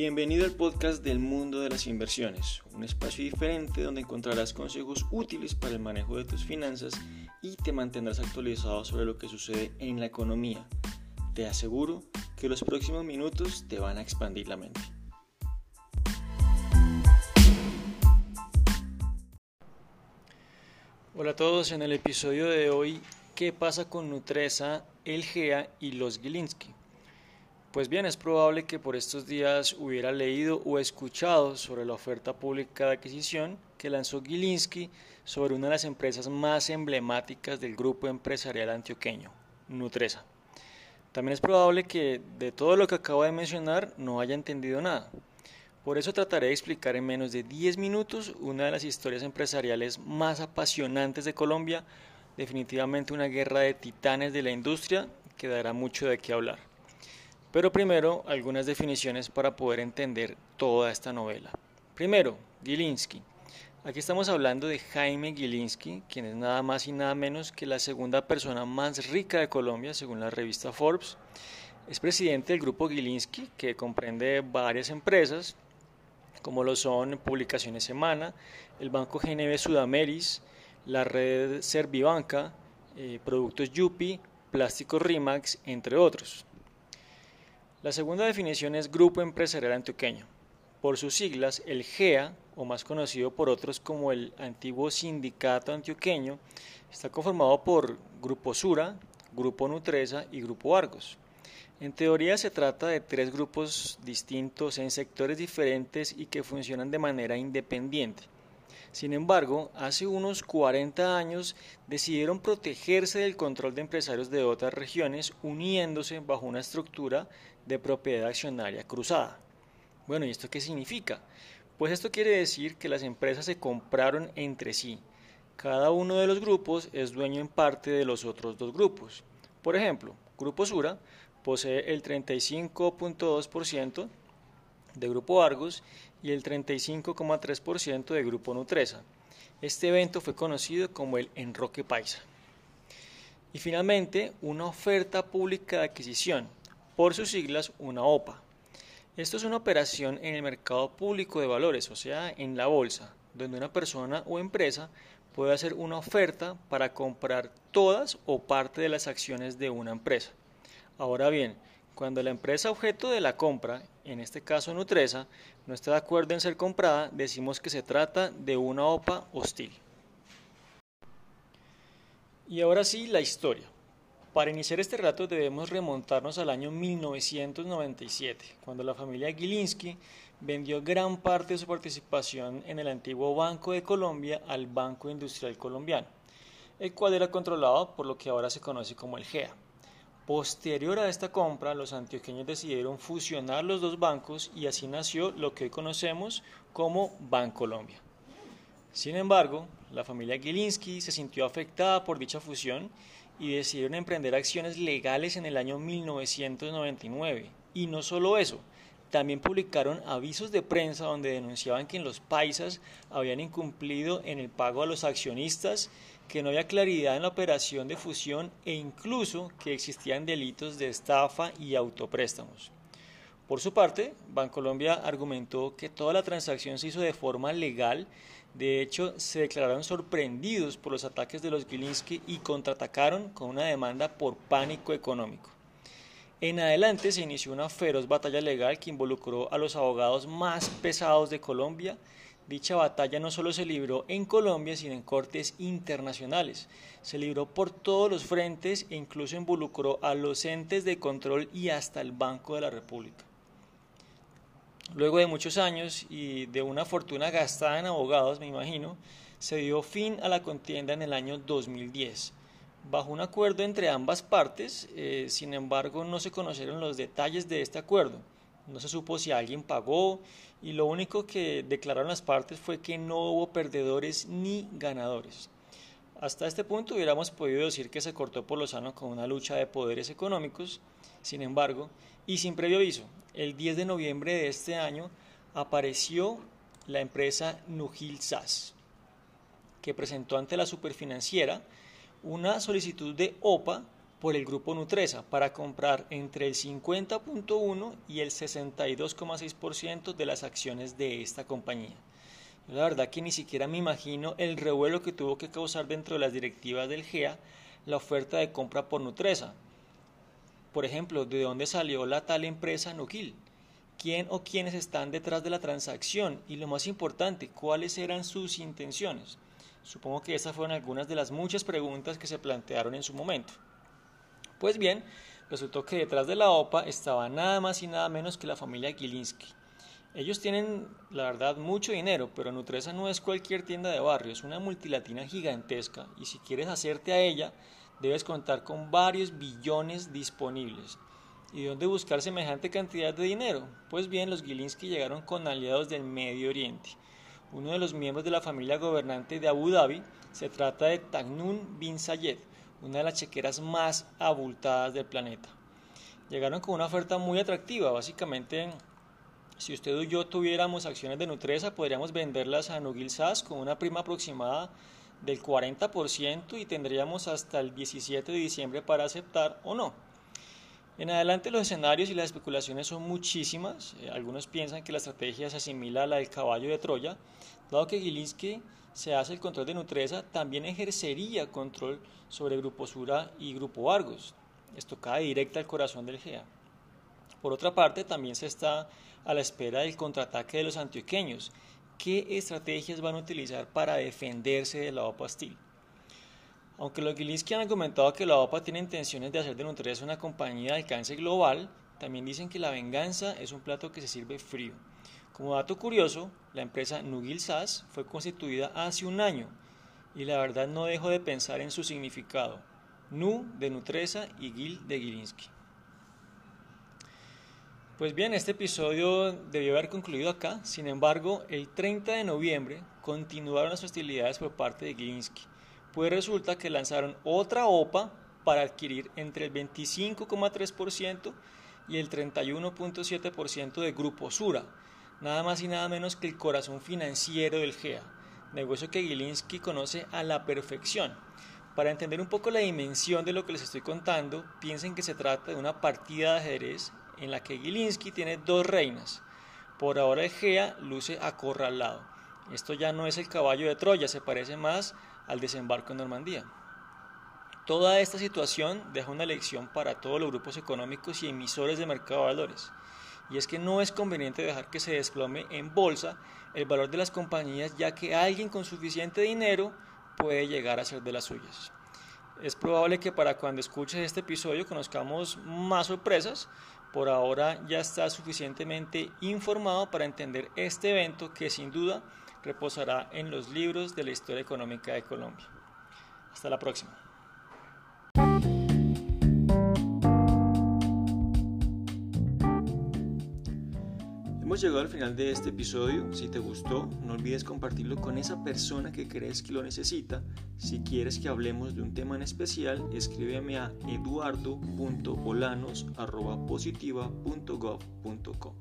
Bienvenido al podcast del mundo de las inversiones, un espacio diferente donde encontrarás consejos útiles para el manejo de tus finanzas y te mantendrás actualizado sobre lo que sucede en la economía. Te aseguro que los próximos minutos te van a expandir la mente. Hola a todos, en el episodio de hoy, ¿qué pasa con Nutresa, el GEA y los Gilinski? Pues bien, es probable que por estos días hubiera leído o escuchado sobre la oferta pública de adquisición que lanzó Gilinski sobre una de las empresas más emblemáticas del grupo empresarial antioqueño, Nutresa. También es probable que de todo lo que acabo de mencionar no haya entendido nada. Por eso trataré de explicar en menos de 10 minutos una de las historias empresariales más apasionantes de Colombia, definitivamente una guerra de titanes de la industria que dará mucho de qué hablar. Pero primero, algunas definiciones para poder entender toda esta novela. Primero, Gilinski. Aquí estamos hablando de Jaime Gilinski, quien es nada más y nada menos que la segunda persona más rica de Colombia, según la revista Forbes. Es presidente del grupo Gilinski, que comprende varias empresas, como lo son Publicaciones Semana, el Banco GNB Sudameris, la red Servibanca, eh, Productos Yupi, Plásticos Rimax, entre otros. La segunda definición es Grupo Empresarial Antioqueño. Por sus siglas, el GEA, o más conocido por otros como el antiguo Sindicato Antioqueño, está conformado por Grupo Sura, Grupo Nutresa y Grupo Argos. En teoría se trata de tres grupos distintos en sectores diferentes y que funcionan de manera independiente. Sin embargo, hace unos 40 años decidieron protegerse del control de empresarios de otras regiones uniéndose bajo una estructura de propiedad accionaria cruzada. Bueno, ¿y esto qué significa? Pues esto quiere decir que las empresas se compraron entre sí. Cada uno de los grupos es dueño en parte de los otros dos grupos. Por ejemplo, Grupo Sura posee el 35.2% de Grupo Argos y el 35,3% de Grupo Nutresa. Este evento fue conocido como el Enroque Paisa. Y finalmente, una oferta pública de adquisición, por sus siglas una OPA. Esto es una operación en el mercado público de valores, o sea, en la bolsa, donde una persona o empresa puede hacer una oferta para comprar todas o parte de las acciones de una empresa. Ahora bien, cuando la empresa objeto de la compra, en este caso Nutresa, no está de acuerdo en ser comprada, decimos que se trata de una OPA hostil. Y ahora sí, la historia. Para iniciar este relato debemos remontarnos al año 1997, cuando la familia Gilinski vendió gran parte de su participación en el antiguo Banco de Colombia al Banco Industrial Colombiano, el cual era controlado por lo que ahora se conoce como el GEA. Posterior a esta compra, los antioqueños decidieron fusionar los dos bancos y así nació lo que hoy conocemos como Bancolombia. Sin embargo, la familia Gilinski se sintió afectada por dicha fusión y decidieron emprender acciones legales en el año 1999. Y no solo eso, también publicaron avisos de prensa donde denunciaban que en los paisas habían incumplido en el pago a los accionistas que no había claridad en la operación de fusión e incluso que existían delitos de estafa y autopréstamos. Por su parte, Bancolombia argumentó que toda la transacción se hizo de forma legal, de hecho se declararon sorprendidos por los ataques de los Gilinski y contraatacaron con una demanda por pánico económico. En adelante se inició una feroz batalla legal que involucró a los abogados más pesados de Colombia, Dicha batalla no solo se libró en Colombia, sino en cortes internacionales. Se libró por todos los frentes e incluso involucró a los entes de control y hasta el Banco de la República. Luego de muchos años y de una fortuna gastada en abogados, me imagino, se dio fin a la contienda en el año 2010. Bajo un acuerdo entre ambas partes, eh, sin embargo, no se conocieron los detalles de este acuerdo. No se supo si alguien pagó y lo único que declararon las partes fue que no hubo perdedores ni ganadores. Hasta este punto hubiéramos podido decir que se cortó por lo sano con una lucha de poderes económicos, sin embargo, y sin previo aviso, el 10 de noviembre de este año apareció la empresa Nugil SAS, que presentó ante la superfinanciera una solicitud de OPA por el grupo Nutresa para comprar entre el 50.1 y el 62,6% de las acciones de esta compañía. La verdad que ni siquiera me imagino el revuelo que tuvo que causar dentro de las directivas del GEA la oferta de compra por Nutresa. Por ejemplo, ¿de dónde salió la tal empresa Nuquil? ¿Quién o quiénes están detrás de la transacción? Y lo más importante, ¿cuáles eran sus intenciones? Supongo que estas fueron algunas de las muchas preguntas que se plantearon en su momento. Pues bien, resultó que detrás de la OPA estaba nada más y nada menos que la familia Gilinski. Ellos tienen, la verdad, mucho dinero, pero Nutresa no es cualquier tienda de barrio, es una multilatina gigantesca y si quieres hacerte a ella, debes contar con varios billones disponibles. ¿Y dónde buscar semejante cantidad de dinero? Pues bien, los Gilinski llegaron con aliados del Medio Oriente. Uno de los miembros de la familia gobernante de Abu Dhabi se trata de Tagnun bin Zayed, una de las chequeras más abultadas del planeta. Llegaron con una oferta muy atractiva, básicamente si usted o yo tuviéramos acciones de Nutresa, podríamos venderlas a Nugil SAS con una prima aproximada del 40% y tendríamos hasta el 17 de diciembre para aceptar o no. En adelante los escenarios y las especulaciones son muchísimas. Eh, algunos piensan que la estrategia se asimila a la del caballo de Troya. Dado que Gilinski se hace el control de Nutresa, también ejercería control sobre Grupo Sura y Grupo Argos. Esto cae directa al corazón del GEA. Por otra parte, también se está a la espera del contraataque de los antioqueños. ¿Qué estrategias van a utilizar para defenderse de la OPA Steel? Aunque los Gilinski han comentado que la OPA tiene intenciones de hacer de Nutresa una compañía de alcance global, también dicen que la venganza es un plato que se sirve frío. Como dato curioso, la empresa Nugil SAS fue constituida hace un año y la verdad no dejo de pensar en su significado. Nu de Nutresa y Gil de Gilinski. Pues bien, este episodio debió haber concluido acá, sin embargo, el 30 de noviembre continuaron las hostilidades por parte de Gilinski, pues resulta que lanzaron otra OPA para adquirir entre el 25,3% y el 31,7% de Grupo Sura, nada más y nada menos que el corazón financiero del GEA, negocio que Gilinski conoce a la perfección. Para entender un poco la dimensión de lo que les estoy contando, piensen que se trata de una partida de ajedrez en la que Gilinski tiene dos reinas. Por ahora Egea luce acorralado. Esto ya no es el caballo de Troya, se parece más al desembarco en Normandía. Toda esta situación deja una lección para todos los grupos económicos y emisores de mercado de valores. Y es que no es conveniente dejar que se desplome en bolsa el valor de las compañías ya que alguien con suficiente dinero puede llegar a ser de las suyas. Es probable que para cuando escuches este episodio conozcamos más sorpresas, por ahora ya está suficientemente informado para entender este evento que sin duda reposará en los libros de la historia económica de Colombia. Hasta la próxima. Hemos llegado al final de este episodio. Si te gustó, no olvides compartirlo con esa persona que crees que lo necesita. Si quieres que hablemos de un tema en especial, escríbeme a eduardo.bolanos.positiva.gov.co.